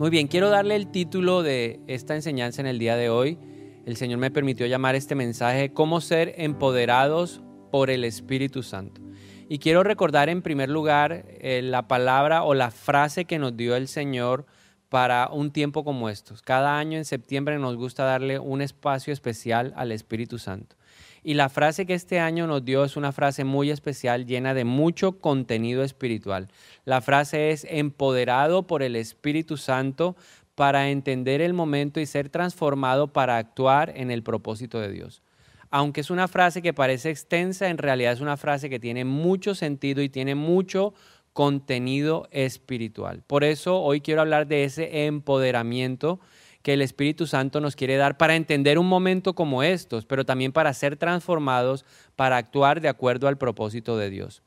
Muy bien, quiero darle el título de esta enseñanza en el día de hoy. El Señor me permitió llamar este mensaje Cómo ser empoderados por el Espíritu Santo. Y quiero recordar en primer lugar eh, la palabra o la frase que nos dio el Señor para un tiempo como estos. Cada año en septiembre nos gusta darle un espacio especial al Espíritu Santo. Y la frase que este año nos dio es una frase muy especial, llena de mucho contenido espiritual. La frase es empoderado por el Espíritu Santo para entender el momento y ser transformado para actuar en el propósito de Dios. Aunque es una frase que parece extensa, en realidad es una frase que tiene mucho sentido y tiene mucho contenido espiritual. Por eso hoy quiero hablar de ese empoderamiento que el Espíritu Santo nos quiere dar para entender un momento como estos, pero también para ser transformados, para actuar de acuerdo al propósito de Dios.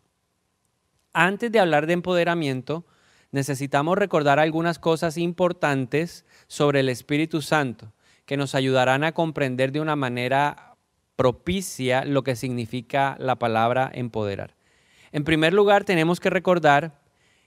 Antes de hablar de empoderamiento, necesitamos recordar algunas cosas importantes sobre el Espíritu Santo que nos ayudarán a comprender de una manera propicia lo que significa la palabra empoderar. En primer lugar, tenemos que recordar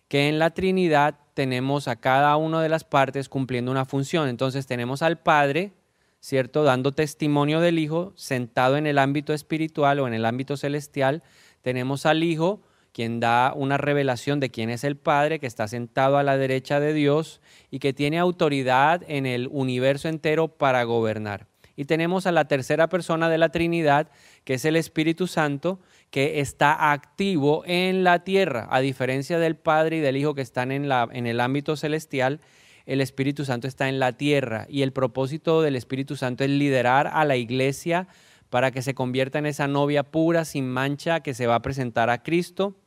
que en la Trinidad tenemos a cada una de las partes cumpliendo una función. Entonces tenemos al Padre, ¿cierto? Dando testimonio del Hijo, sentado en el ámbito espiritual o en el ámbito celestial. Tenemos al Hijo, quien da una revelación de quién es el Padre, que está sentado a la derecha de Dios y que tiene autoridad en el universo entero para gobernar. Y tenemos a la tercera persona de la Trinidad, que es el Espíritu Santo, que está activo en la tierra, a diferencia del Padre y del Hijo que están en, la, en el ámbito celestial, el Espíritu Santo está en la tierra y el propósito del Espíritu Santo es liderar a la iglesia para que se convierta en esa novia pura, sin mancha, que se va a presentar a Cristo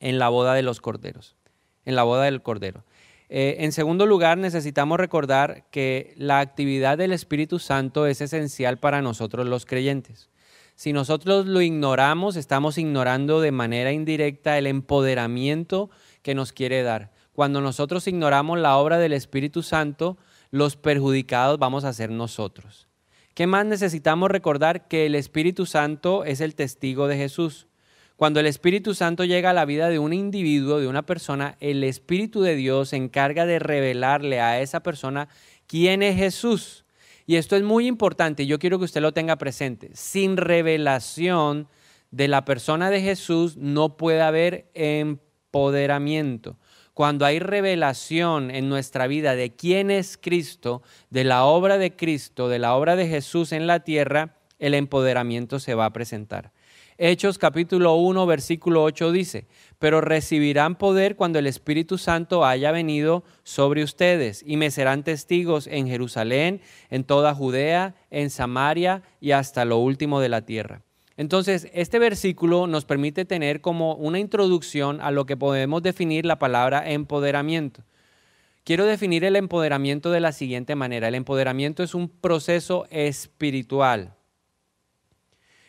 en la boda de los corderos, en la boda del cordero. Eh, en segundo lugar, necesitamos recordar que la actividad del Espíritu Santo es esencial para nosotros los creyentes. Si nosotros lo ignoramos, estamos ignorando de manera indirecta el empoderamiento que nos quiere dar. Cuando nosotros ignoramos la obra del Espíritu Santo, los perjudicados vamos a ser nosotros. ¿Qué más necesitamos recordar? Que el Espíritu Santo es el testigo de Jesús. Cuando el Espíritu Santo llega a la vida de un individuo, de una persona, el Espíritu de Dios se encarga de revelarle a esa persona quién es Jesús. Y esto es muy importante, yo quiero que usted lo tenga presente. Sin revelación de la persona de Jesús no puede haber empoderamiento. Cuando hay revelación en nuestra vida de quién es Cristo, de la obra de Cristo, de la obra de Jesús en la tierra, el empoderamiento se va a presentar. Hechos capítulo 1, versículo 8 dice, pero recibirán poder cuando el Espíritu Santo haya venido sobre ustedes y me serán testigos en Jerusalén, en toda Judea, en Samaria y hasta lo último de la tierra. Entonces, este versículo nos permite tener como una introducción a lo que podemos definir la palabra empoderamiento. Quiero definir el empoderamiento de la siguiente manera. El empoderamiento es un proceso espiritual.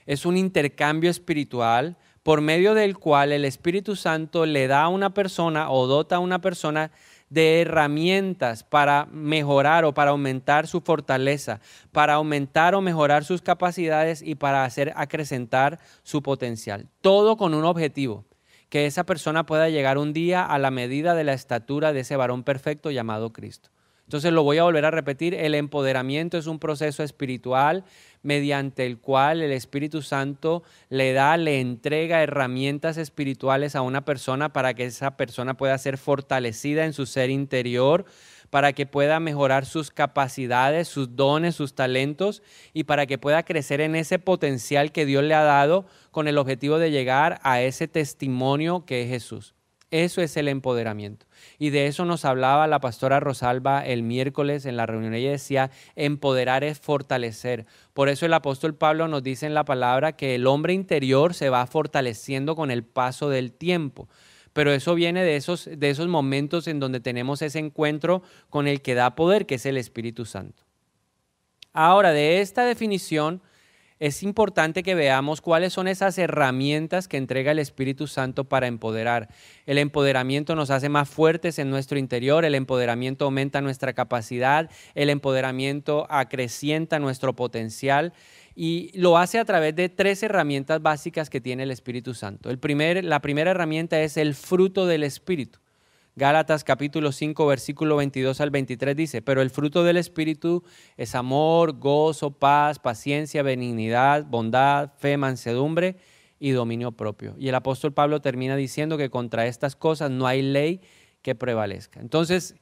Es un intercambio espiritual por medio del cual el Espíritu Santo le da a una persona o dota a una persona de herramientas para mejorar o para aumentar su fortaleza, para aumentar o mejorar sus capacidades y para hacer acrecentar su potencial. Todo con un objetivo, que esa persona pueda llegar un día a la medida de la estatura de ese varón perfecto llamado Cristo. Entonces lo voy a volver a repetir, el empoderamiento es un proceso espiritual mediante el cual el Espíritu Santo le da, le entrega herramientas espirituales a una persona para que esa persona pueda ser fortalecida en su ser interior, para que pueda mejorar sus capacidades, sus dones, sus talentos y para que pueda crecer en ese potencial que Dios le ha dado con el objetivo de llegar a ese testimonio que es Jesús. Eso es el empoderamiento. Y de eso nos hablaba la pastora Rosalba el miércoles en la reunión. Ella decía, empoderar es fortalecer. Por eso el apóstol Pablo nos dice en la palabra que el hombre interior se va fortaleciendo con el paso del tiempo. Pero eso viene de esos, de esos momentos en donde tenemos ese encuentro con el que da poder, que es el Espíritu Santo. Ahora, de esta definición es importante que veamos cuáles son esas herramientas que entrega el Espíritu Santo para empoderar. El empoderamiento nos hace más fuertes en nuestro interior, el empoderamiento aumenta nuestra capacidad, el empoderamiento acrecienta nuestro potencial y lo hace a través de tres herramientas básicas que tiene el Espíritu Santo. Primer, la primera herramienta es el fruto del Espíritu. Gálatas capítulo 5, versículo 22 al 23 dice, pero el fruto del Espíritu es amor, gozo, paz, paciencia, benignidad, bondad, fe, mansedumbre y dominio propio. Y el apóstol Pablo termina diciendo que contra estas cosas no hay ley que prevalezca. Entonces,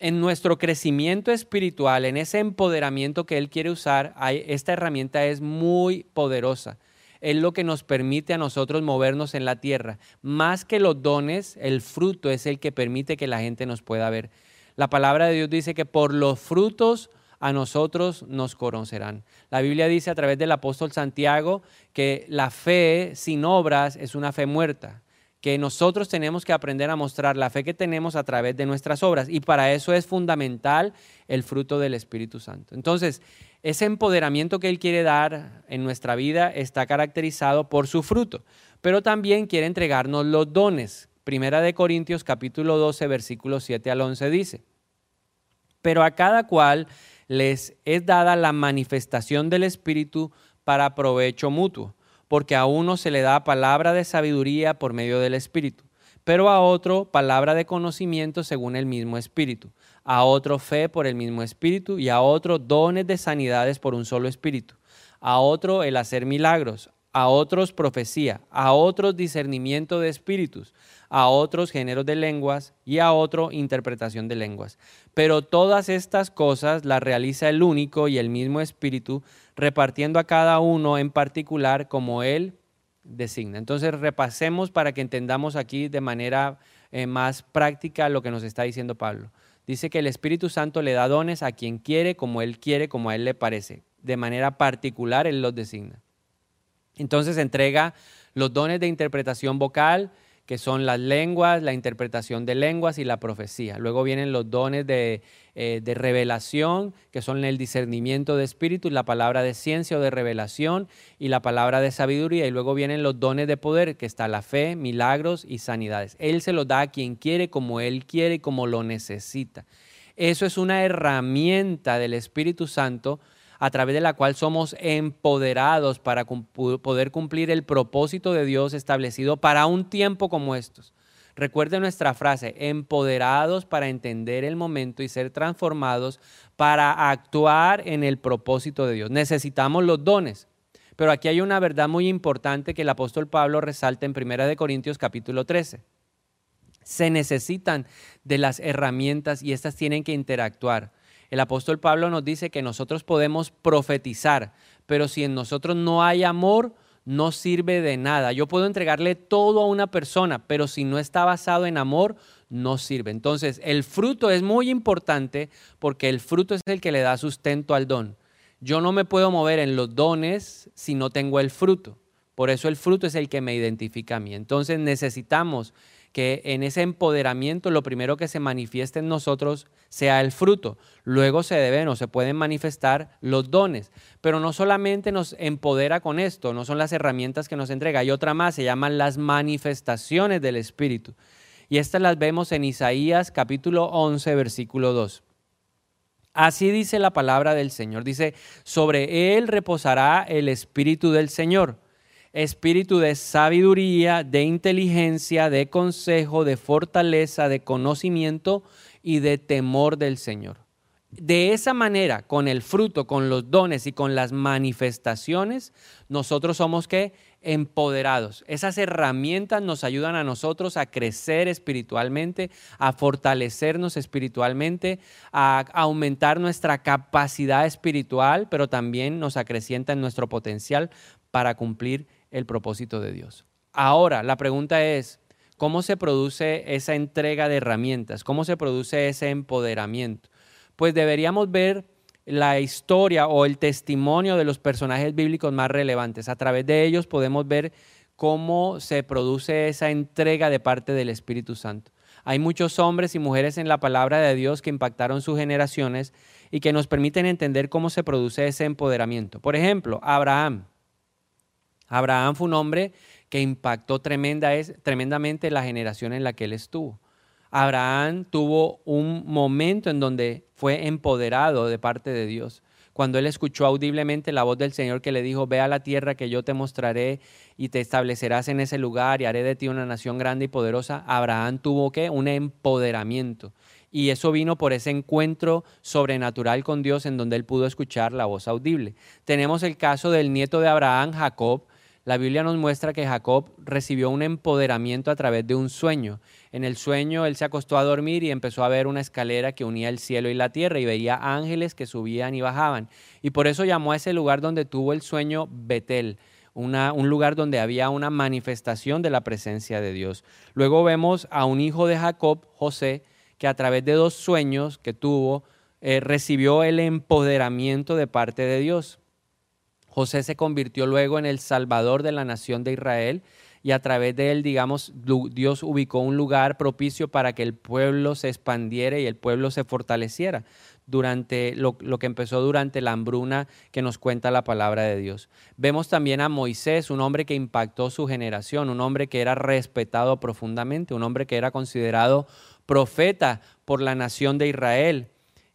en nuestro crecimiento espiritual, en ese empoderamiento que Él quiere usar, esta herramienta es muy poderosa es lo que nos permite a nosotros movernos en la tierra. Más que los dones, el fruto es el que permite que la gente nos pueda ver. La palabra de Dios dice que por los frutos a nosotros nos conocerán. La Biblia dice a través del apóstol Santiago que la fe sin obras es una fe muerta que nosotros tenemos que aprender a mostrar la fe que tenemos a través de nuestras obras y para eso es fundamental el fruto del Espíritu Santo. Entonces, ese empoderamiento que Él quiere dar en nuestra vida está caracterizado por su fruto, pero también quiere entregarnos los dones. Primera de Corintios capítulo 12 versículos 7 al 11 dice, pero a cada cual les es dada la manifestación del Espíritu para provecho mutuo, porque a uno se le da palabra de sabiduría por medio del Espíritu, pero a otro palabra de conocimiento según el mismo Espíritu a otro fe por el mismo espíritu y a otro dones de sanidades por un solo espíritu, a otro el hacer milagros, a otros profecía, a otros discernimiento de espíritus, a otros géneros de lenguas y a otro interpretación de lenguas. Pero todas estas cosas las realiza el único y el mismo espíritu, repartiendo a cada uno en particular como él designa. Entonces repasemos para que entendamos aquí de manera eh, más práctica lo que nos está diciendo Pablo. Dice que el Espíritu Santo le da dones a quien quiere, como Él quiere, como a Él le parece. De manera particular Él los designa. Entonces entrega los dones de interpretación vocal, que son las lenguas, la interpretación de lenguas y la profecía. Luego vienen los dones de, eh, de, revelación, que son el discernimiento de espíritu, la palabra de ciencia o de revelación y la palabra de sabiduría. Y luego vienen los dones de poder, que está la fe, milagros y sanidades. Él se los da a quien quiere, como Él quiere como lo necesita. Eso es una herramienta del Espíritu Santo a través de la cual somos empoderados para poder cumplir el propósito de Dios establecido para un tiempo como estos. Recuerde nuestra frase, empoderados para entender el momento y ser transformados para actuar en el propósito de Dios. Necesitamos los dones. Pero aquí hay una verdad muy importante que el apóstol Pablo resalta en 1 Corintios capítulo 13. Se necesitan de las herramientas y estas tienen que interactuar. El apóstol Pablo nos dice que nosotros podemos profetizar, pero si en nosotros no hay amor, no sirve de nada. Yo puedo entregarle todo a una persona, pero si no está basado en amor, no sirve. Entonces, el fruto es muy importante porque el fruto es el que le da sustento al don. Yo no me puedo mover en los dones si no tengo el fruto. Por eso el fruto es el que me identifica a mí. Entonces necesitamos que en ese empoderamiento lo primero que se manifieste en nosotros sea el fruto. Luego se deben o se pueden manifestar los dones. Pero no solamente nos empodera con esto, no son las herramientas que nos entrega. Hay otra más, se llaman las manifestaciones del Espíritu. Y estas las vemos en Isaías capítulo 11, versículo 2. Así dice la palabra del Señor. Dice, sobre él reposará el Espíritu del Señor espíritu de sabiduría, de inteligencia, de consejo, de fortaleza, de conocimiento y de temor del Señor. De esa manera, con el fruto, con los dones y con las manifestaciones, nosotros somos que empoderados. Esas herramientas nos ayudan a nosotros a crecer espiritualmente, a fortalecernos espiritualmente, a aumentar nuestra capacidad espiritual, pero también nos acrecienta en nuestro potencial para cumplir el propósito de Dios. Ahora, la pregunta es, ¿cómo se produce esa entrega de herramientas? ¿Cómo se produce ese empoderamiento? Pues deberíamos ver la historia o el testimonio de los personajes bíblicos más relevantes. A través de ellos podemos ver cómo se produce esa entrega de parte del Espíritu Santo. Hay muchos hombres y mujeres en la palabra de Dios que impactaron sus generaciones y que nos permiten entender cómo se produce ese empoderamiento. Por ejemplo, Abraham. Abraham fue un hombre que impactó tremenda, tremendamente la generación en la que él estuvo. Abraham tuvo un momento en donde fue empoderado de parte de Dios. cuando él escuchó audiblemente la voz del Señor que le dijo, ve a la tierra que yo te mostraré y te establecerás en ese lugar y haré de ti una nación grande y poderosa, Abraham tuvo que un empoderamiento. Y eso vino por ese encuentro sobrenatural con Dios en donde él pudo escuchar la voz audible. Tenemos el caso del nieto de Abraham, Jacob, la Biblia nos muestra que Jacob recibió un empoderamiento a través de un sueño. En el sueño él se acostó a dormir y empezó a ver una escalera que unía el cielo y la tierra y veía ángeles que subían y bajaban. Y por eso llamó a ese lugar donde tuvo el sueño Betel. un lugar donde había una manifestación de la presencia de Dios. Luego vemos a un hijo de Jacob, José, que a través de dos sueños que tuvo, eh, recibió el empoderamiento de parte de Dios. José se convirtió luego en el salvador de la nación de Israel y a través de él, digamos, Dios ubicó un lugar propicio para que el pueblo se expandiera y el pueblo se fortaleciera durante lo, que empezó durante la hambruna que nos cuenta la palabra de Dios. Vemos también a Moisés, un hombre que impactó su generación, un hombre que era respetado profundamente, un hombre que era considerado profeta por la nación de Israel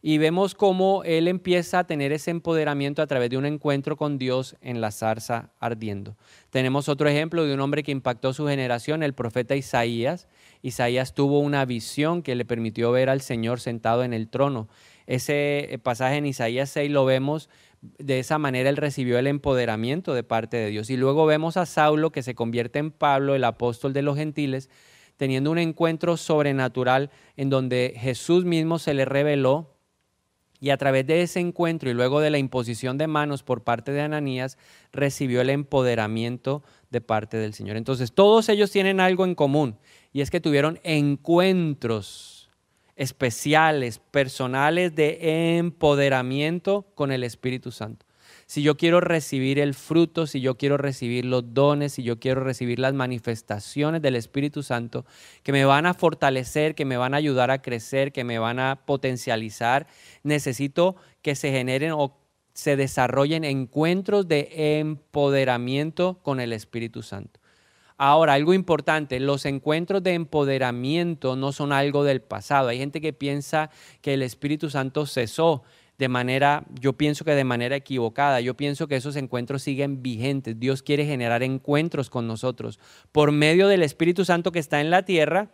y vemos cómo él empieza a tener ese empoderamiento a través de un encuentro con Dios en la zarza ardiendo. Tenemos otro ejemplo de un hombre que impactó su generación, el profeta Isaías. Isaías tuvo una visión que le permitió ver al Señor sentado en el trono. Ese eh, pasaje en Isaías 6 lo vemos de esa manera él recibió el empoderamiento de parte de Dios. Y luego vemos a Saulo que se convierte en Pablo, el apóstol de los gentiles, teniendo un encuentro sobrenatural en donde Jesús mismo se le reveló y a través de ese encuentro y luego de la imposición de manos por parte de Ananías, recibió el empoderamiento de parte del Señor. Entonces, todos ellos tienen algo en común y es que tuvieron encuentros especiales, personales de empoderamiento con el Espíritu Santo si yo quiero recibir el fruto, si yo quiero recibir los dones, si yo quiero recibir las manifestaciones del Espíritu Santo que me van a fortalecer, que me van a ayudar a crecer, que me van a potencializar, necesito que se generen o se desarrollen encuentros de empoderamiento con el Espíritu Santo. Ahora, algo importante, los encuentros de empoderamiento no son algo del pasado. Hay gente que piensa que el Espíritu Santo cesó de manera, yo pienso que de manera equivocada. Yo pienso que esos encuentros siguen vigentes. Dios quiere generar encuentros con nosotros por medio del Espíritu Santo que está en la tierra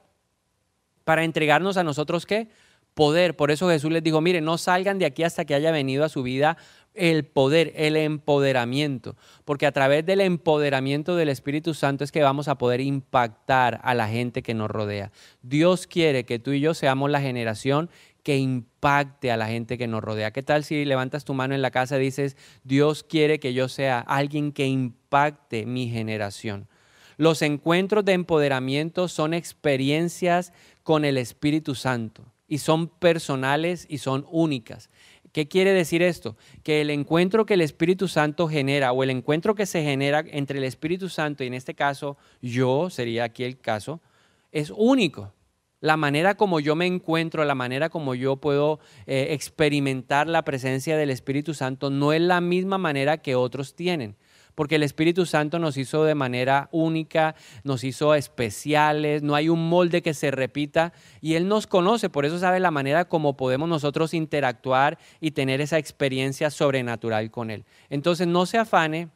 para entregarnos a nosotros qué? Poder. Por eso Jesús les dijo, mire, no salgan de aquí hasta que haya venido a su vida el poder, el empoderamiento, porque a través del empoderamiento del Espíritu Santo es que vamos a poder impactar a la gente que nos rodea. Dios quiere que tú y yo seamos la generación que impacte a la gente que nos rodea. ¿Qué tal si levantas tu mano en la casa y dices, Dios quiere que yo sea alguien que impacte mi generación? Los encuentros de empoderamiento son experiencias con el Espíritu Santo y son personales y son únicas. ¿Qué quiere decir esto? Que el encuentro que el Espíritu Santo genera o el encuentro que se genera entre el Espíritu Santo y en este caso yo, sería aquí el caso, es único la manera como yo me encuentro, la manera como yo puedo eh, experimentar la presencia del Espíritu Santo no es la misma manera que otros tienen. Porque el Espíritu Santo nos hizo de manera única, nos hizo especiales, no hay un molde que se repita y Él nos conoce, por eso sabe la manera como podemos nosotros interactuar y tener esa experiencia sobrenatural con Él. Entonces no se afane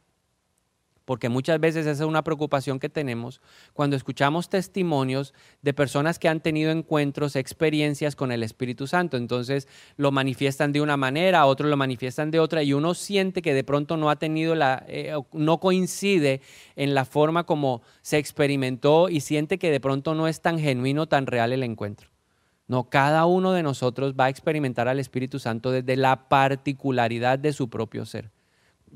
porque muchas veces esa es una preocupación que tenemos cuando escuchamos testimonios de personas que han tenido encuentros, experiencias con el Espíritu Santo. Entonces lo manifiestan de una manera, otros lo manifiestan de otra y uno siente que de pronto no ha tenido la, eh, no coincide en la forma como se experimentó y siente que de pronto no es tan genuino, tan real el encuentro. No, cada uno de nosotros va a experimentar al Espíritu Santo desde la particularidad de su propio ser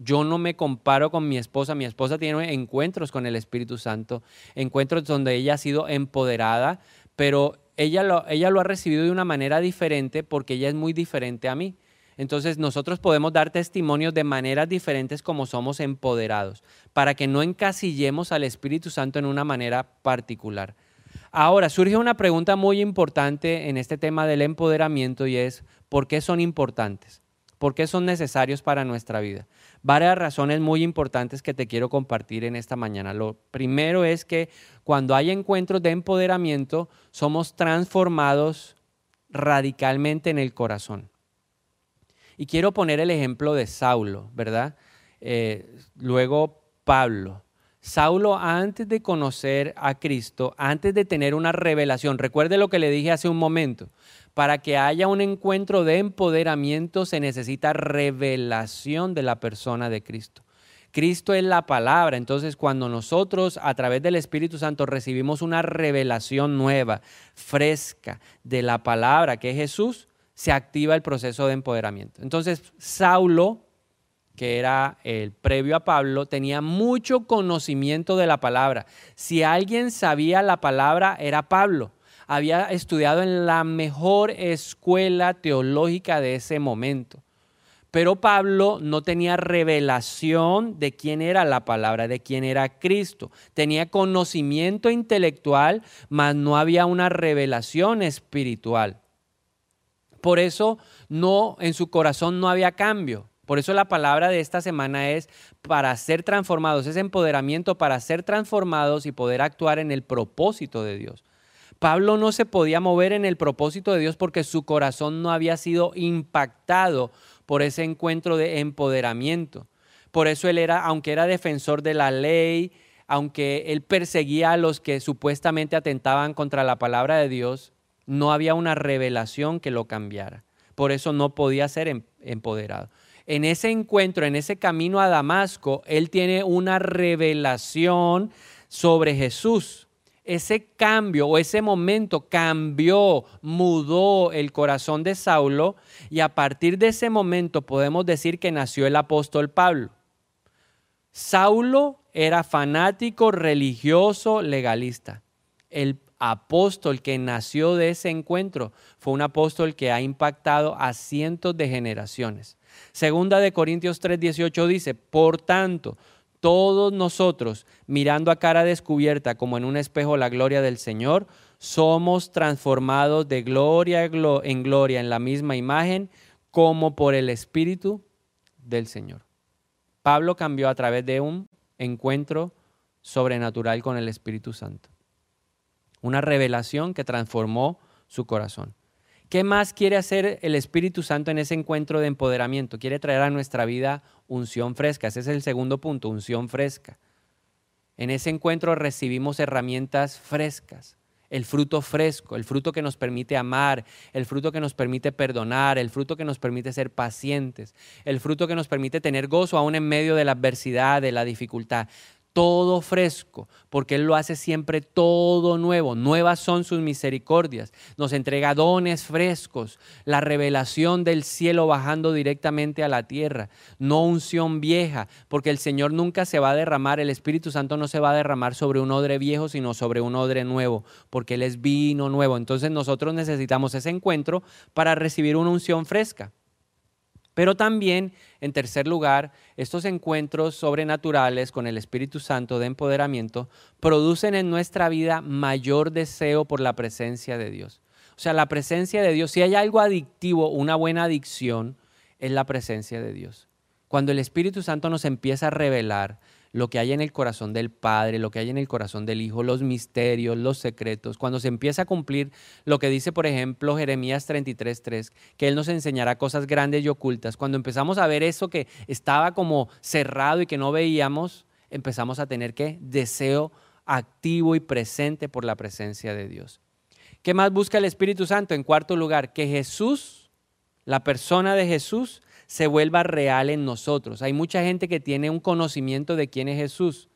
yo no me comparo con mi esposa. Mi esposa tiene encuentros con el Espíritu Santo, encuentros donde ella ha sido empoderada, pero ella lo, ella lo ha recibido de una manera diferente porque ella es muy diferente a mí. Entonces nosotros podemos dar testimonios de maneras diferentes como somos empoderados, para que no encasillemos al Espíritu Santo en una manera particular. Ahora, surge una pregunta muy importante en este tema del empoderamiento y es, ¿por qué son importantes? ¿Por qué son necesarios para nuestra vida? Varias razones muy importantes que te quiero compartir en esta mañana. Lo primero es que cuando hay encuentros de empoderamiento, somos transformados radicalmente en el corazón. Y quiero poner el ejemplo de Saulo, ¿verdad? Eh, luego Pablo. Saulo antes de conocer a Cristo, antes de tener una revelación, recuerde lo que le dije hace un momento, para que haya un encuentro de empoderamiento se necesita revelación de la persona de Cristo. Cristo es la palabra, entonces cuando nosotros a través del Espíritu Santo recibimos una revelación nueva, fresca de la palabra que es Jesús, se activa el proceso de empoderamiento. Entonces Saulo que era el previo a Pablo, tenía mucho conocimiento de la palabra. Si alguien sabía la palabra, era Pablo. Había estudiado en la mejor escuela teológica de ese momento. Pero Pablo no tenía revelación de quién era la palabra, de quién era Cristo. Tenía conocimiento intelectual, mas no había una revelación espiritual. Por eso no en su corazón no había cambio. Por eso la palabra de esta semana es para ser transformados, es empoderamiento para ser transformados y poder actuar en el propósito de Dios. Pablo no se podía mover en el propósito de Dios porque su corazón no había sido impactado por ese encuentro de empoderamiento. Por eso él era, aunque era defensor de la ley, aunque él perseguía a los que supuestamente atentaban contra la palabra de Dios, no había una revelación que lo cambiara. Por eso no podía ser em, empoderado en ese encuentro, en ese camino a Damasco, él tiene una revelación sobre Jesús. Ese cambio o ese momento cambió, mudó el corazón de Saulo y a partir de ese momento podemos decir que nació el apóstol Pablo. Saulo era fanático, religioso, legalista. El apóstol que nació de ese encuentro fue un apóstol que ha impactado a cientos de generaciones. Segunda de Corintios 3:18 dice, por tanto, todos nosotros, mirando a cara descubierta como en un espejo la gloria del Señor, somos transformados de gloria en gloria en la misma imagen como por el Espíritu del Señor. Pablo cambió a través de un encuentro sobrenatural con el Espíritu Santo. Una revelación que transformó su corazón. ¿Qué más quiere hacer el Espíritu Santo en ese encuentro de empoderamiento? Quiere traer a nuestra vida unción fresca. Ese es el segundo punto, unción fresca. En ese encuentro recibimos herramientas frescas, el fruto fresco, el fruto que nos permite amar, el fruto que nos permite perdonar, el fruto que nos permite ser pacientes, el fruto que nos permite tener gozo aún en medio de la adversidad, de la dificultad todo fresco, porque Él lo hace siempre todo nuevo. Nuevas son sus misericordias. Nos entrega dones frescos, la revelación del cielo bajando directamente a la tierra, no unción vieja, porque el Señor nunca se va a derramar, el Espíritu Santo no se va a derramar sobre un odre viejo, sino sobre un odre nuevo, porque Él es vino nuevo. Entonces nosotros necesitamos ese encuentro para recibir una unción fresca. Pero también, en tercer lugar, estos encuentros sobrenaturales con el Espíritu Santo de empoderamiento producen en nuestra vida mayor deseo por la presencia de Dios. O sea, la presencia de Dios, si hay algo adictivo, una buena adicción, es la presencia de Dios. Cuando el Espíritu Santo nos empieza a revelar lo que hay en el corazón del Padre, lo que hay en el corazón del Hijo, los misterios, los secretos, cuando se empieza a cumplir lo que dice, por ejemplo, Jeremías 33.3, que Él nos enseñará cosas grandes y ocultas, cuando empezamos a ver eso que estaba como cerrado y que no veíamos, empezamos a tener que deseo activo y presente por la presencia de Dios. ¿Qué más busca el Espíritu Santo? En cuarto lugar, que Jesús, la persona de Jesús, se vuelva real en nosotros. Hay mucha gente que tiene un conocimiento de quién es Jesús.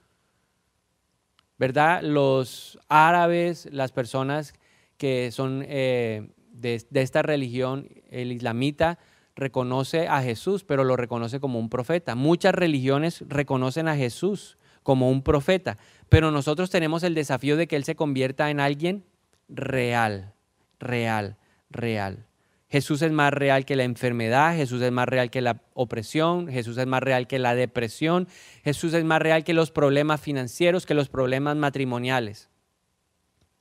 ¿Verdad? Los árabes, las personas que son eh, de, de esta religión, el islamita, reconoce a Jesús, pero lo reconoce como un profeta. Muchas religiones reconocen a Jesús como un profeta, pero nosotros tenemos el desafío de que Él se convierta en alguien real, real, real. Jesús es más real que la enfermedad, Jesús es más real que la opresión, Jesús es más real que la depresión, Jesús es más real que los problemas financieros, que los problemas matrimoniales.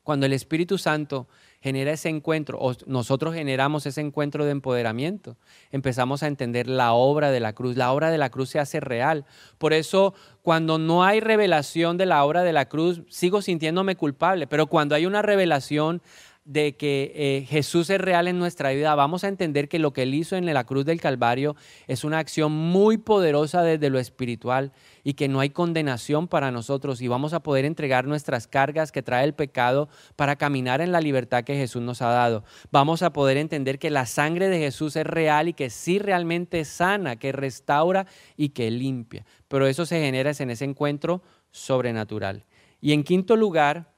Cuando el Espíritu Santo genera ese encuentro, o nosotros generamos ese encuentro de empoderamiento, empezamos a entender la obra de la cruz. La obra de la cruz se hace real. Por eso, cuando no hay revelación de la obra de la cruz, sigo sintiéndome culpable, pero cuando hay una revelación, de que eh, Jesús es real en nuestra vida, vamos a entender que lo que Él hizo en la cruz del Calvario es una acción muy poderosa desde lo espiritual y que no hay condenación para nosotros y vamos a poder entregar nuestras cargas que trae el pecado para caminar en la libertad que Jesús nos ha dado. Vamos a poder entender que la sangre de Jesús es real y que sí realmente sana, que restaura y que limpia. Pero eso se genera en ese encuentro sobrenatural. Y en quinto lugar,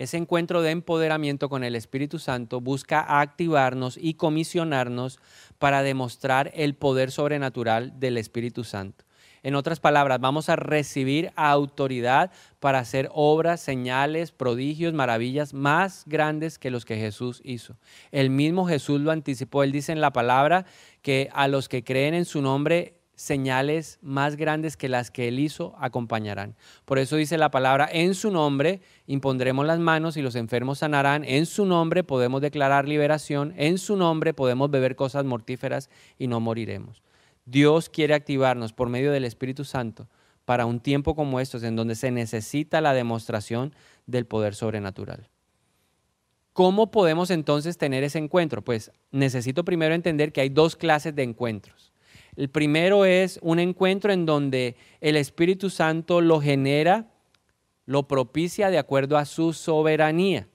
ese encuentro de empoderamiento con el Espíritu Santo busca activarnos y comisionarnos para demostrar el poder sobrenatural del Espíritu Santo. En otras palabras, vamos a recibir autoridad para hacer obras, señales, prodigios, maravillas más grandes que los que Jesús hizo. El mismo Jesús lo anticipó. Él dice en la palabra que a los que creen en su nombre señales más grandes que las que él hizo acompañarán. Por eso dice la palabra, en su nombre impondremos las manos y los enfermos sanarán, en su nombre podemos declarar liberación, en su nombre podemos beber cosas mortíferas y no moriremos. Dios quiere activarnos por medio del Espíritu Santo para un tiempo como estos en donde se necesita la demostración del poder sobrenatural. ¿Cómo podemos entonces tener ese encuentro? Pues necesito primero entender que hay dos clases de encuentros. El primero es un encuentro en donde el Espíritu Santo lo genera, lo propicia de acuerdo a su soberanía.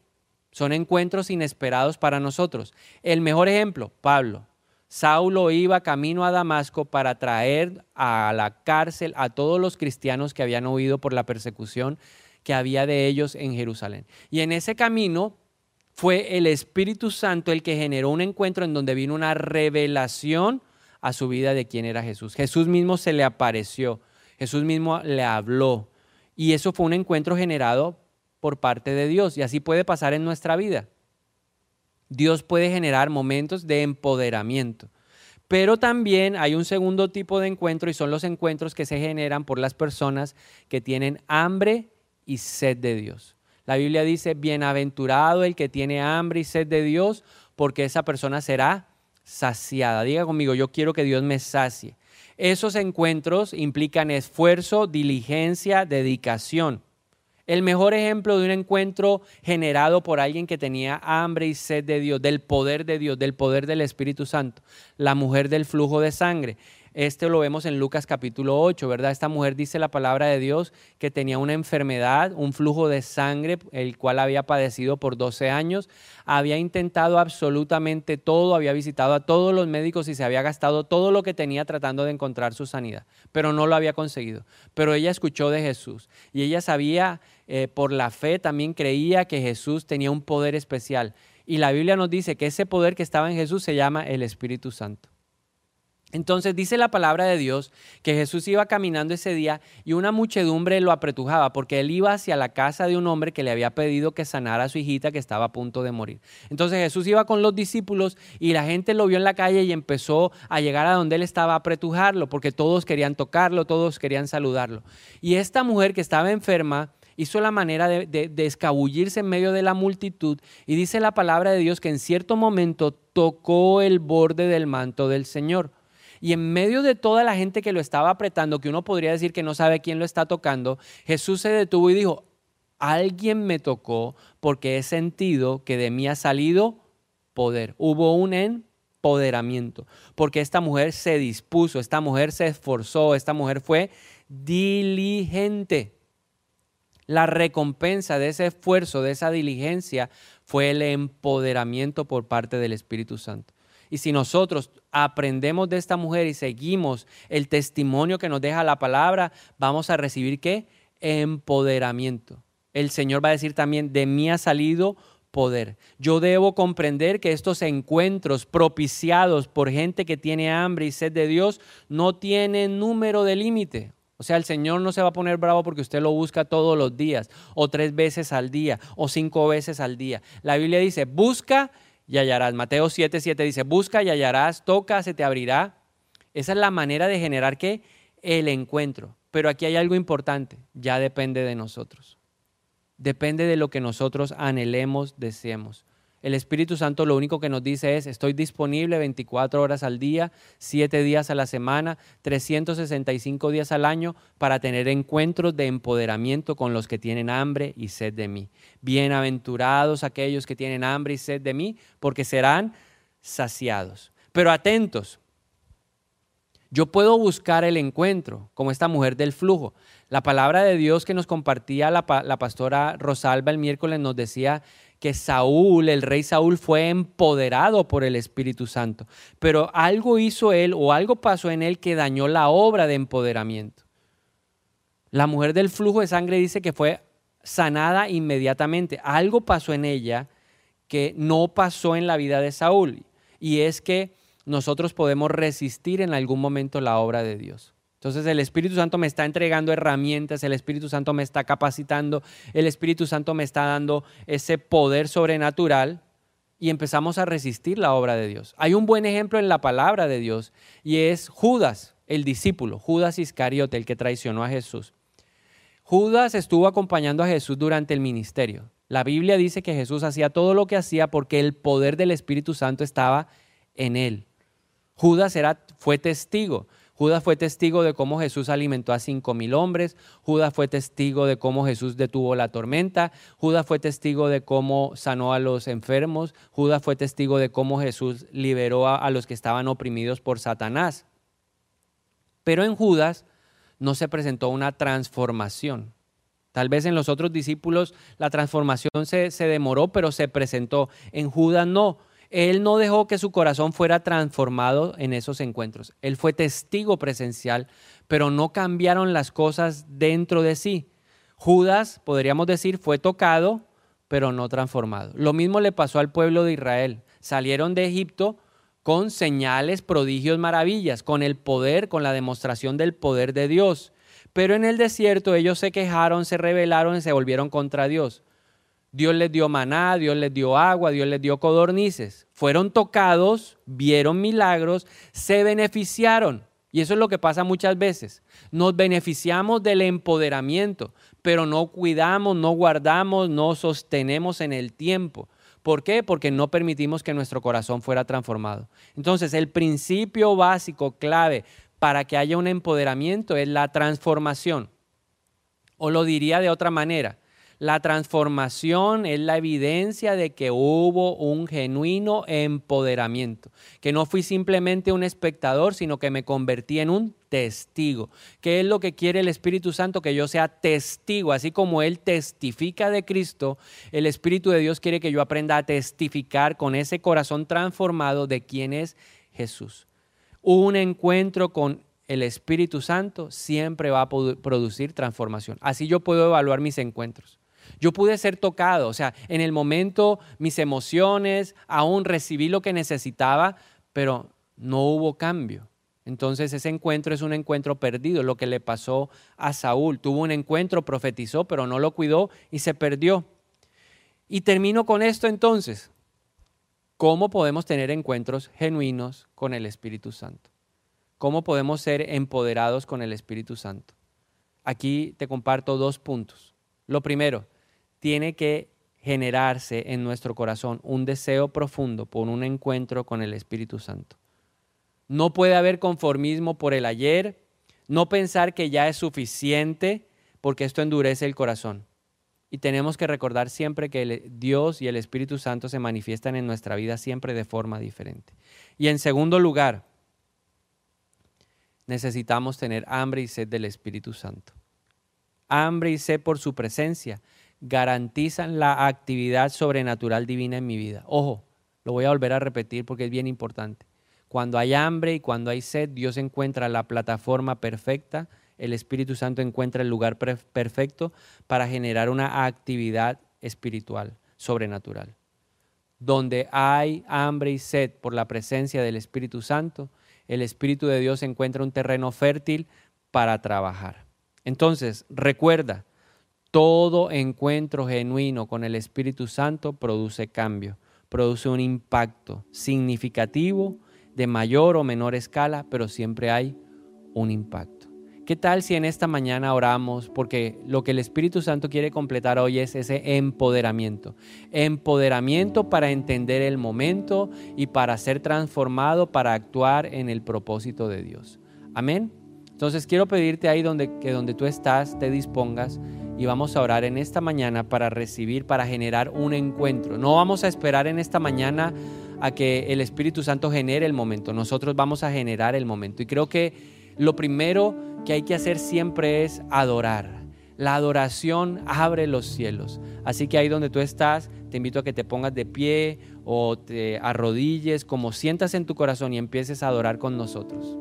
Son encuentros inesperados para nosotros. El mejor ejemplo, Pablo. Saulo iba camino a Damasco para traer a la cárcel a todos los cristianos que habían huido por la persecución que había de ellos en Jerusalén. Y en ese camino fue el Espíritu Santo el que generó un encuentro en donde vino una revelación a su vida de quién era Jesús. Jesús mismo se le apareció, Jesús mismo le habló. Y eso fue un encuentro generado por parte de Dios. Y así puede pasar en nuestra vida. Dios puede generar momentos de empoderamiento. Pero también hay un segundo tipo de encuentro y son los encuentros que se generan por las personas que tienen hambre y sed de Dios. La Biblia dice, bienaventurado el que tiene hambre y sed de Dios, porque esa persona será saciada. Diga conmigo, yo quiero que Dios me sacie. Esos encuentros implican esfuerzo, diligencia, dedicación. El mejor ejemplo de un encuentro generado por alguien que tenía hambre y sed de Dios, del poder de Dios, del poder del Espíritu Santo, la mujer del flujo de sangre. Este lo vemos en Lucas capítulo 8, ¿verdad? Esta mujer dice la palabra de Dios que tenía una enfermedad, un flujo de sangre, el cual había padecido por 12 años. Había intentado absolutamente todo, había visitado a todos los médicos y se había gastado todo lo que tenía tratando de encontrar su sanidad, pero no lo había conseguido. Pero ella escuchó de Jesús y ella sabía, eh, por la fe, también creía que Jesús tenía un poder especial. Y la Biblia nos dice que ese poder que estaba en Jesús se llama el Espíritu Santo. Entonces dice la palabra de Dios que Jesús iba caminando ese día y una muchedumbre lo apretujaba porque él iba hacia la casa de un hombre que le había pedido que sanara a su hijita que estaba a punto de morir. Entonces Jesús iba con los discípulos y la gente lo vio en la calle y empezó a llegar a donde él estaba a apretujarlo porque todos querían tocarlo, todos querían saludarlo. Y esta mujer que estaba enferma hizo la manera de, de, escabullirse en medio de la multitud y dice la palabra de Dios que en cierto momento tocó el borde del manto del Señor. Y en medio de toda la gente que lo estaba apretando, que uno podría decir que no sabe quién lo está tocando, Jesús se detuvo y dijo, alguien me tocó porque he sentido que de mí ha salido poder. Hubo un empoderamiento, porque esta mujer se dispuso, esta mujer se esforzó, esta mujer fue diligente. La recompensa de ese esfuerzo, de esa diligencia, fue el empoderamiento por parte del Espíritu Santo. Y si nosotros aprendemos de esta mujer y seguimos el testimonio que nos deja la palabra, vamos a recibir qué? Empoderamiento. El Señor va a decir también, de mí ha salido poder. Yo debo comprender que estos encuentros propiciados por gente que tiene hambre y sed de Dios no tienen número de límite. O sea, el Señor no se va a poner bravo porque usted lo busca todos los días, o tres veces al día, o cinco veces al día. La Biblia dice, busca y hallarás. Mateo 7, 7 dice, busca y hallarás, toca, se te abrirá. Esa es la manera de generar que el encuentro. Pero aquí hay algo importante, ya depende de nosotros. Depende de lo que nosotros anhelemos, deseemos. El Espíritu Santo lo único que nos dice es, estoy disponible 24 horas al día, 7 días a la semana, 365 días al año para tener encuentros de empoderamiento con los que tienen hambre y sed de mí. Bienaventurados aquellos que tienen hambre y sed de mí, porque serán saciados. Pero atentos, yo puedo buscar el encuentro, como esta mujer del flujo. La palabra de Dios que nos compartía la, pastora Rosalba el miércoles nos decía que Saúl, el rey Saúl, fue empoderado por el Espíritu Santo. Pero algo hizo él o algo pasó en él que dañó la obra de empoderamiento. La mujer del flujo de sangre dice que fue sanada inmediatamente. Algo pasó en ella que no pasó en la vida de Saúl. Y es que nosotros podemos resistir en algún momento la obra de Dios. Entonces el Espíritu Santo me está entregando herramientas, el Espíritu Santo me está capacitando, el Espíritu Santo me está dando ese poder sobrenatural y empezamos a resistir la obra de Dios. Hay un buen ejemplo en la palabra de Dios y es Judas, el discípulo, Judas Iscariote, el que traicionó a Jesús. Judas estuvo acompañando a Jesús durante el ministerio. La Biblia dice que Jesús hacía todo lo que hacía porque el poder del Espíritu Santo estaba en él. Judas era, fue testigo. Judas fue testigo de cómo Jesús alimentó a cinco mil hombres. Judas fue testigo de cómo Jesús detuvo la tormenta. Judas fue testigo de cómo sanó a los enfermos. Judas fue testigo de cómo Jesús liberó a, los que estaban oprimidos por Satanás. Pero en Judas no se presentó una transformación. Tal vez en los otros discípulos la transformación se, se demoró, pero se presentó. En Judas no. Él no dejó que su corazón fuera transformado en esos encuentros. Él fue testigo presencial, pero no cambiaron las cosas dentro de sí. Judas, podríamos decir, fue tocado, pero no transformado. Lo mismo le pasó al pueblo de Israel. Salieron de Egipto con señales, prodigios, maravillas, con el poder, con la demostración del poder de Dios. Pero en el desierto ellos se quejaron, se rebelaron y se volvieron contra Dios. Dios les dio maná, Dios les dio agua, Dios les dio codornices. Fueron tocados, vieron milagros, se beneficiaron. Y eso es lo que pasa muchas veces. Nos beneficiamos del empoderamiento, pero no cuidamos, no guardamos, no sostenemos en el tiempo. ¿Por qué? Porque no permitimos que nuestro corazón fuera transformado. Entonces, el principio básico, clave para que haya un empoderamiento es la transformación. O lo diría de otra manera, la transformación es la evidencia de que hubo un genuino empoderamiento, que no fui simplemente un espectador, sino que me convertí en un testigo. ¿Qué es lo que quiere el Espíritu Santo? Que yo sea testigo, así como Él testifica de Cristo, el Espíritu de Dios quiere que yo aprenda a testificar con ese corazón transformado de quién es Jesús. Un encuentro con el Espíritu Santo siempre va a producir transformación. Así yo puedo evaluar mis encuentros. Yo pude ser tocado, o sea, en el momento mis emociones, aún recibí lo que necesitaba, pero no hubo cambio. Entonces ese encuentro es un encuentro perdido, lo que le pasó a Saúl. Tuvo un encuentro, profetizó, pero no lo cuidó y se perdió. Y termino con esto entonces. ¿Cómo podemos tener encuentros genuinos con el Espíritu Santo? ¿Cómo podemos ser empoderados con el Espíritu Santo? Aquí te comparto dos puntos. Lo primero, tiene que generarse en nuestro corazón un deseo profundo por un encuentro con el Espíritu Santo. No puede haber conformismo por el ayer, no pensar que ya es suficiente, porque esto endurece el corazón. Y tenemos que recordar siempre que Dios y el Espíritu Santo se manifiestan en nuestra vida siempre de forma diferente. Y en segundo lugar, necesitamos tener hambre y sed del Espíritu Santo. Hambre y sed por su presencia garantizan la actividad sobrenatural divina en mi vida. Ojo, lo voy a volver a repetir porque es bien importante. Cuando hay hambre y cuando hay sed, Dios encuentra la plataforma perfecta, el Espíritu Santo encuentra el lugar perfecto para generar una actividad espiritual, sobrenatural. Donde hay hambre y sed por la presencia del Espíritu Santo, el Espíritu de Dios encuentra un terreno fértil para trabajar. Entonces, recuerda, todo encuentro genuino con el Espíritu Santo produce cambio, produce un impacto significativo de mayor o menor escala, pero siempre hay un impacto. ¿Qué tal si en esta mañana oramos? Porque lo que el Espíritu Santo quiere completar hoy es ese empoderamiento. Empoderamiento para entender el momento y para ser transformado, para actuar en el propósito de Dios. Amén. Entonces quiero pedirte ahí donde, que donde tú estás te dispongas y vamos a orar en esta mañana para recibir, para generar un encuentro. No vamos a esperar en esta mañana a que el Espíritu Santo genere el momento. Nosotros vamos a generar el momento. Y creo que lo primero que hay que hacer siempre es adorar. La adoración abre los cielos. Así que ahí donde tú estás, te invito a que te pongas de pie o te arrodilles, como sientas en tu corazón y empieces a adorar con nosotros.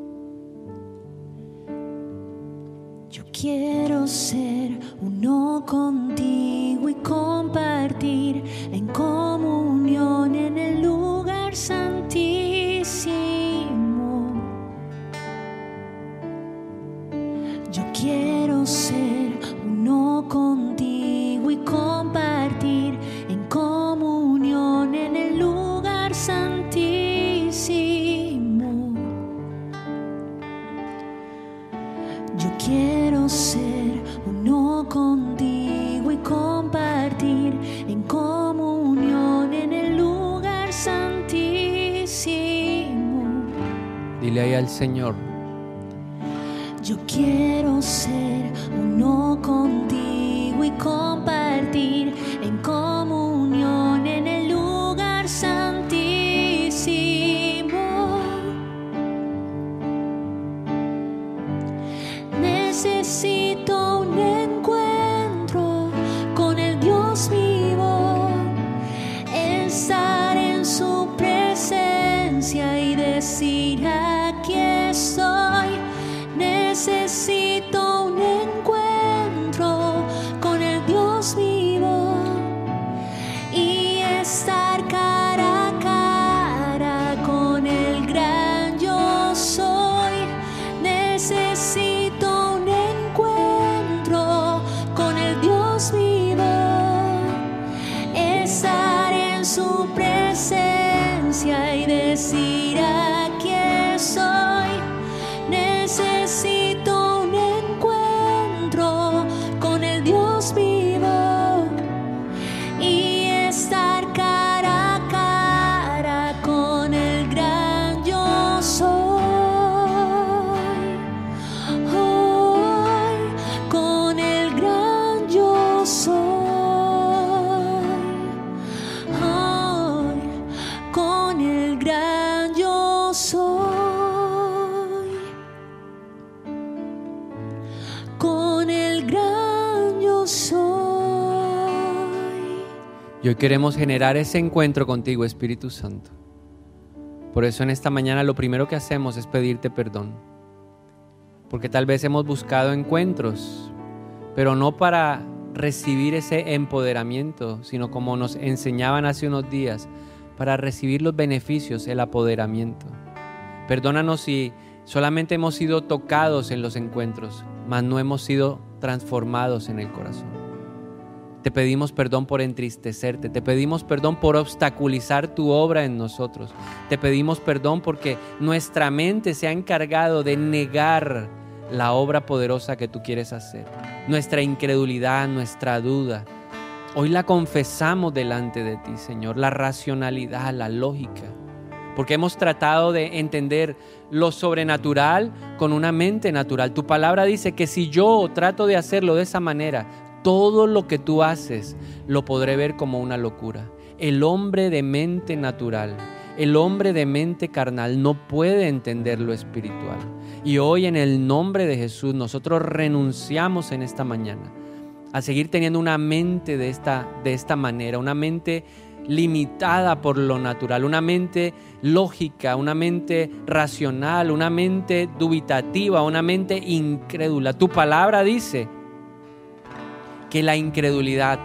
Quiero ser uno contigo y compartir en comunión en el lugar santísimo Dile ahí al Señor. Yo quiero ser uno contigo y compartir en comunión en el lugar santísimo. Necesito un encuentro con el Dios vivo, estar en su presencia y decir Y hoy queremos generar ese encuentro contigo, Espíritu Santo. Por eso en esta mañana lo primero que hacemos es pedirte perdón. Porque tal vez hemos buscado encuentros, pero no para recibir ese empoderamiento, sino como nos enseñaban hace unos días, para recibir los beneficios, el apoderamiento. Perdónanos si solamente hemos sido tocados en los encuentros, mas no hemos sido transformados en el corazón. Te pedimos perdón por entristecerte, te pedimos perdón por obstaculizar tu obra en nosotros, te pedimos perdón porque nuestra mente se ha encargado de negar la obra poderosa que tú quieres hacer, nuestra incredulidad, nuestra duda. Hoy la confesamos delante de ti, Señor, la racionalidad, la lógica, porque hemos tratado de entender lo sobrenatural con una mente natural. Tu palabra dice que si yo trato de hacerlo de esa manera, todo lo que tú haces lo podré ver como una locura. El hombre de mente natural, el hombre de mente carnal no puede entender lo espiritual. Y hoy en el nombre de Jesús nosotros renunciamos en esta mañana a seguir teniendo una mente de esta, de esta manera, una mente limitada por lo natural, una mente lógica, una mente racional, una mente dubitativa, una mente incrédula. Tu palabra dice que la incredulidad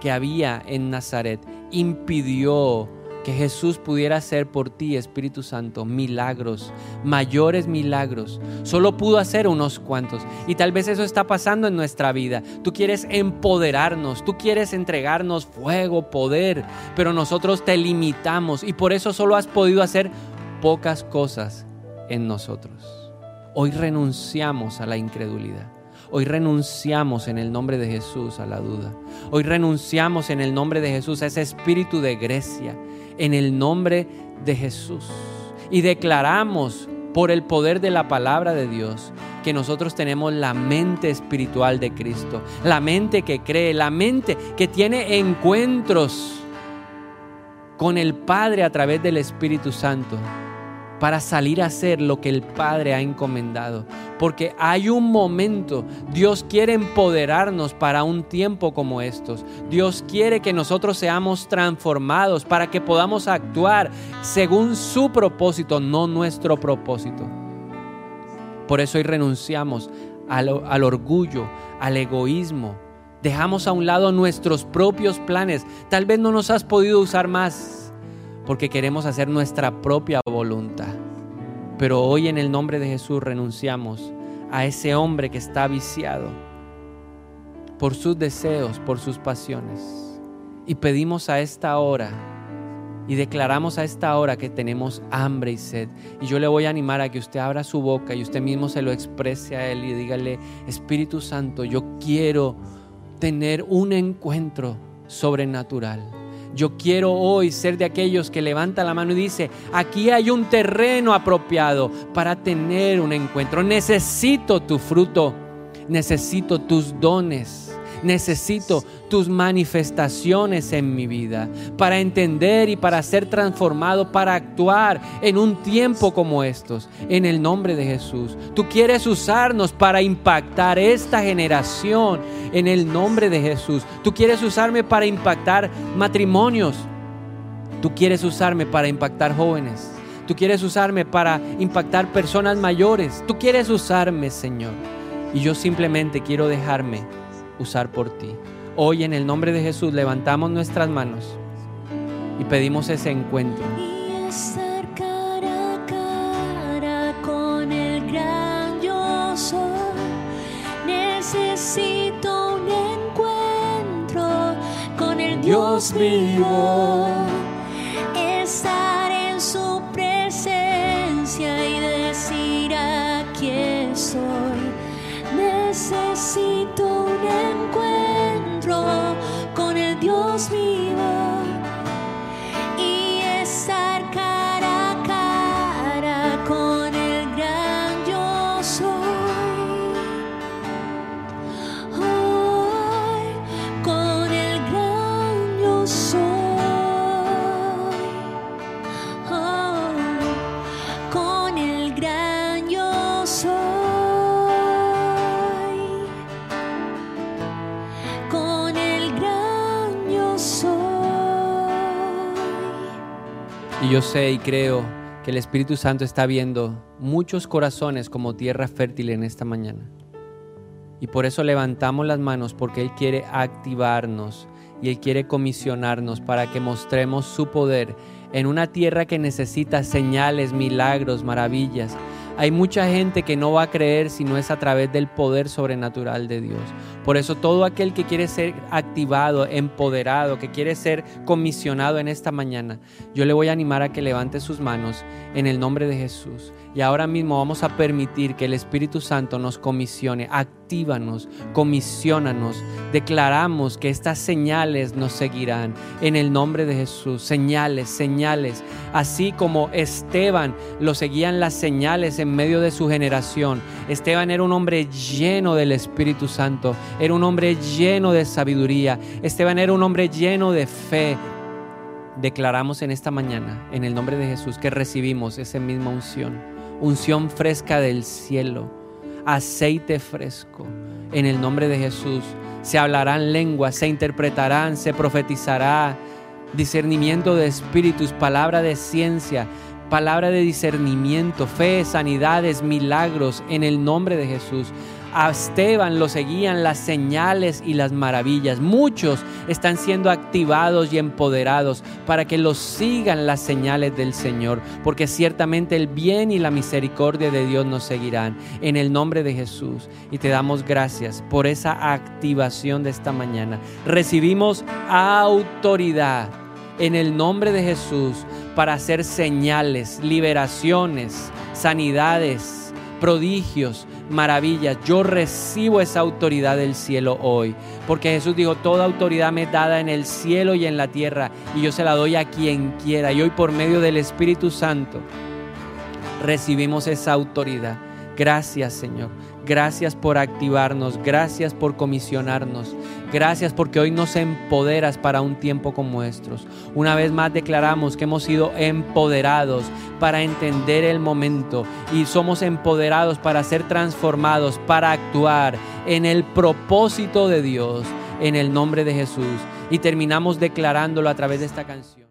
que había en Nazaret impidió que Jesús pudiera hacer por ti, Espíritu Santo, milagros, mayores milagros. Solo pudo hacer unos cuantos. Y tal vez eso está pasando en nuestra vida. Tú quieres empoderarnos, tú quieres entregarnos fuego, poder, pero nosotros te limitamos y por eso solo has podido hacer pocas cosas en nosotros. Hoy renunciamos a la incredulidad. Hoy renunciamos en el nombre de Jesús a la duda. Hoy renunciamos en el nombre de Jesús a ese espíritu de Grecia. En el nombre de Jesús. Y declaramos por el poder de la palabra de Dios que nosotros tenemos la mente espiritual de Cristo. La mente que cree, la mente que tiene encuentros con el Padre a través del Espíritu Santo para salir a hacer lo que el Padre ha encomendado. Porque hay un momento, Dios quiere empoderarnos para un tiempo como estos. Dios quiere que nosotros seamos transformados para que podamos actuar según su propósito, no nuestro propósito. Por eso hoy renunciamos al, al orgullo, al egoísmo. Dejamos a un lado nuestros propios planes. Tal vez no nos has podido usar más porque queremos hacer nuestra propia voluntad. Pero hoy en el nombre de Jesús renunciamos a ese hombre que está viciado por sus deseos, por sus pasiones. Y pedimos a esta hora y declaramos a esta hora que tenemos hambre y sed. Y yo le voy a animar a que usted abra su boca y usted mismo se lo exprese a Él y dígale, Espíritu Santo, yo quiero tener un encuentro sobrenatural. Yo quiero hoy ser de aquellos que levanta la mano y dice, aquí hay un terreno apropiado para tener un encuentro. Necesito tu fruto, necesito tus dones necesito tus manifestaciones en mi vida para entender y para ser transformado, para actuar en un tiempo como estos, en el nombre de Jesús. Tú quieres usarnos para impactar esta generación en el nombre de Jesús. Tú quieres usarme para impactar matrimonios. Tú quieres usarme para impactar jóvenes. Tú quieres usarme para impactar personas mayores. Tú quieres usarme, Señor. Y yo simplemente quiero dejarme usar por ti. Hoy en el nombre de Jesús levantamos nuestras manos y pedimos ese encuentro. Necesito un encuentro con el Dios vivo. Y yo sé y creo que el Espíritu Santo está viendo muchos corazones como tierra fértil en esta mañana. Y por eso levantamos las manos porque Él quiere activarnos y Él quiere comisionarnos para que mostremos su poder en una tierra que necesita señales, milagros, maravillas. Hay mucha gente que no va a creer si no es a través del poder sobrenatural de Dios. Por eso todo aquel que quiere ser activado, empoderado, que quiere ser comisionado en esta mañana, yo le voy a animar a que levante sus manos en el nombre de Jesús. Y ahora mismo vamos a permitir que el Espíritu Santo nos comisione, actívanos, comisionanos. Declaramos que estas señales nos seguirán en el nombre de Jesús. Señales, señales. Así como Esteban lo seguían las señales en medio de su generación. Esteban era un hombre lleno del Espíritu Santo. Era un hombre lleno de sabiduría. Esteban era un hombre lleno de fe. Declaramos en esta mañana, en el nombre de Jesús, que recibimos esa misma unción unción fresca del cielo, aceite fresco. En el nombre de Jesús se hablarán lenguas, se interpretarán, se profetizará, discernimiento de espíritus, palabra de ciencia, palabra de discernimiento, fe, sanidades, milagros en el nombre de Jesús. A Esteban lo seguían las señales y las maravillas. Muchos están siendo activados y empoderados para que los sigan las señales del Señor, porque ciertamente el bien y la misericordia de Dios nos seguirán. En el nombre de Jesús. Y te damos gracias por esa activación de esta mañana. Recibimos autoridad en el nombre de Jesús para hacer señales, liberaciones, sanidades prodigios, maravillas. Yo recibo esa autoridad del cielo hoy, porque Jesús dijo, toda autoridad me es dada en el cielo y en la tierra, y yo se la doy a quien quiera. Y hoy por medio del Espíritu Santo recibimos esa autoridad. Gracias Señor. Gracias por activarnos, gracias por comisionarnos, gracias porque hoy nos empoderas para un tiempo como estos. Una vez más declaramos que hemos sido empoderados para entender el momento y somos empoderados para ser transformados, para actuar en el propósito de Dios, en el nombre de Jesús. Y terminamos declarándolo a través de esta canción.